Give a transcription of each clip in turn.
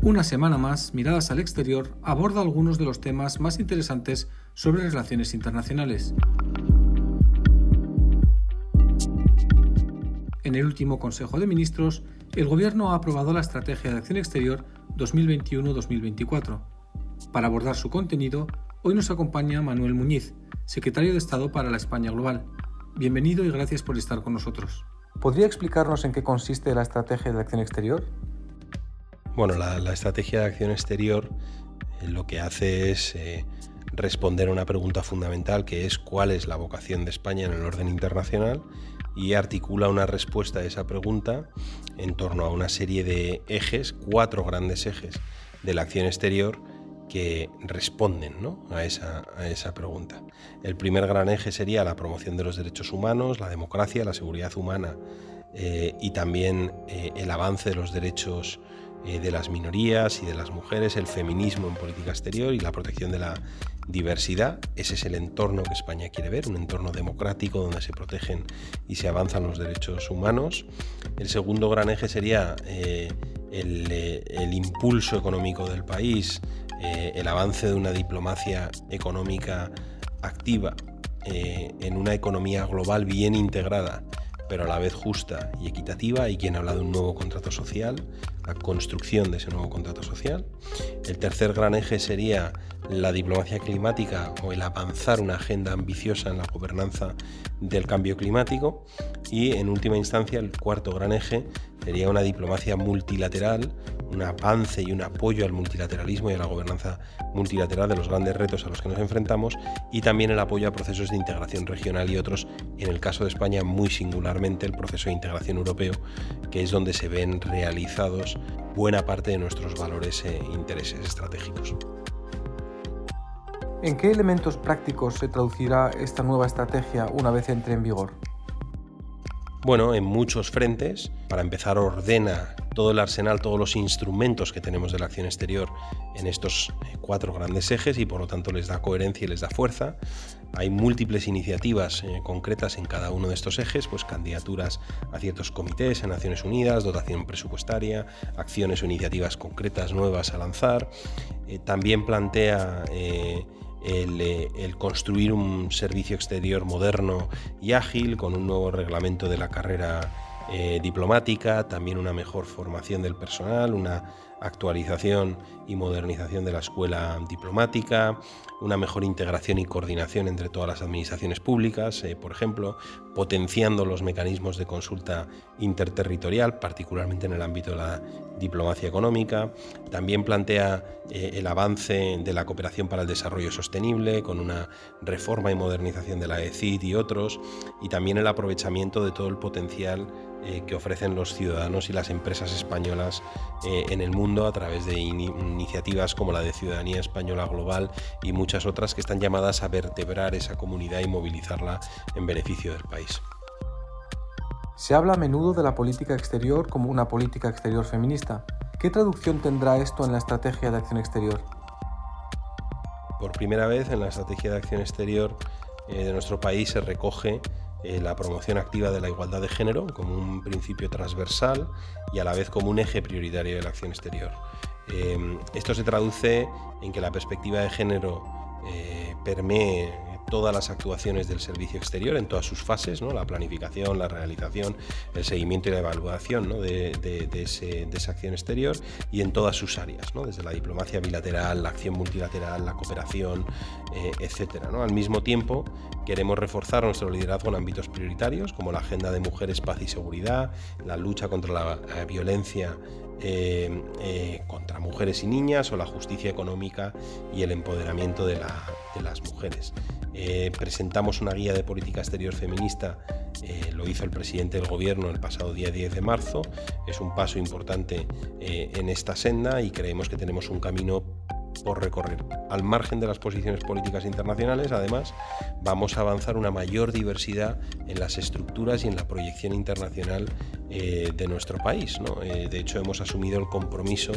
Una semana más, Miradas al Exterior aborda algunos de los temas más interesantes sobre relaciones internacionales. En el último Consejo de Ministros, el Gobierno ha aprobado la Estrategia de Acción Exterior 2021-2024. Para abordar su contenido, hoy nos acompaña Manuel Muñiz, secretario de Estado para la España Global. Bienvenido y gracias por estar con nosotros. ¿Podría explicarnos en qué consiste la Estrategia de Acción Exterior? Bueno, la, Estrategia de Acción Exterior eh, lo que hace es eh, responder a una pregunta fundamental que es cuál es la vocación de España en el orden internacional y articula una respuesta a esa pregunta en torno a una serie de ejes, cuatro grandes ejes de la acción exterior que responden a, esa, a, esa, pregunta. El primer gran eje sería la promoción de los derechos humanos, la democracia, la seguridad humana eh, y también el avance de los derechos eh, de las minorías y de las mujeres, el feminismo en política exterior y la protección de la diversidad. Ese es el entorno que España quiere ver, un entorno democrático donde se protegen y se avanzan los derechos humanos. El segundo gran eje sería el, el, impulso económico del país, el avance de una diplomacia económica activa en una economía global bien integrada pero a la vez justa y equitativa, y quien habla de un nuevo contrato social, la construcción de ese nuevo contrato social. El tercer gran eje sería la diplomacia climática o el avanzar una agenda ambiciosa en la gobernanza del cambio climático. Y en última instancia, el cuarto gran eje sería una diplomacia multilateral, un avance y un apoyo al multilateralismo y a la gobernanza multilateral de los grandes retos a los que nos enfrentamos y también el apoyo a procesos de integración regional y otros, en el caso de España muy singularmente el proceso de integración europeo, que es donde se ven realizados buena parte de nuestros valores e intereses estratégicos. ¿En qué elementos prácticos se traducirá esta nueva estrategia una vez entre en vigor? Bueno, en muchos frentes. Para empezar, ordena todo el arsenal, todos los instrumentos que tenemos de la acción exterior en estos eh, cuatro grandes ejes y por lo tanto les da coherencia y les da fuerza. Hay múltiples iniciativas eh, concretas en cada uno de estos ejes, pues candidaturas a ciertos comités en Naciones Unidas, dotación presupuestaria, acciones o iniciativas concretas nuevas a lanzar. Eh, también plantea el, construir un servicio exterior moderno y ágil con un nuevo reglamento de la carrera eh, diplomática, también una mejor formación del personal, una actualización y modernización de la escuela diplomática, una mejor integración y coordinación entre todas las administraciones públicas, eh, por ejemplo, potenciando los mecanismos de consulta interterritorial, particularmente en el ámbito de la diplomacia económica. También plantea eh, el avance de la cooperación para el desarrollo sostenible, con una reforma y modernización de la ECID y otros, y también el aprovechamiento de todo el potencial eh, que ofrecen los ciudadanos y las empresas españolas en el mundo a través de iniciativas como la de Ciudadanía Española Global y muchas otras que están llamadas a vertebrar esa comunidad y movilizarla en beneficio del país. Se habla a menudo de la política exterior como una política exterior feminista. ¿Qué traducción tendrá esto en la estrategia de acción exterior? Por primera vez en la estrategia de acción exterior eh, de nuestro país se recoge eh, la promoción activa de la igualdad de género como un principio transversal y a la vez como un eje prioritario de la acción exterior. Em, esto se traduce en que la perspectiva de género eh, permee todas las actuaciones del servicio exterior en todas sus fases, la planificación, la realización, el seguimiento y la evaluación de, esa acción exterior y en todas sus áreas, desde la diplomacia bilateral, la acción multilateral, la cooperación, eh, etc. ¿no? Al mismo tiempo, queremos reforzar nuestro liderazgo en ámbitos prioritarios como la agenda de mujeres, paz y seguridad, la lucha contra la, violencia eh, eh, contra mujeres y niñas o la justicia económica y el empoderamiento de las mujeres. Eh, presentamos una guía de política exterior feminista, eh, lo hizo el presidente del gobierno el pasado día 10 de marzo, es un paso importante eh, en esta senda y creemos que tenemos un camino por recorrer. Al margen de las posiciones políticas internacionales, además, vamos a avanzar una mayor diversidad en las estructuras y en la proyección internacional eh, de nuestro país. Eh, de hecho, hemos asumido el compromiso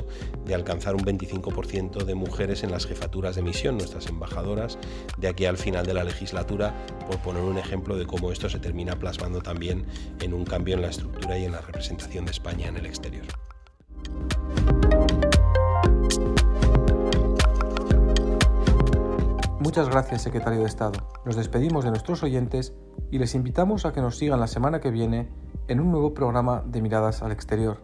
de alcanzar un 25% de mujeres en las jefaturas de misión, nuestras embajadoras, de aquí al final de la legislatura, por poner un ejemplo de cómo esto se termina plasmando también en un cambio en la estructura y en la representación de España en el exterior. Muchas gracias, secretario de Estado. Nos despedimos de nuestros oyentes y les invitamos a que nos sigan la semana que viene en un nuevo programa de Miradas al Exterior.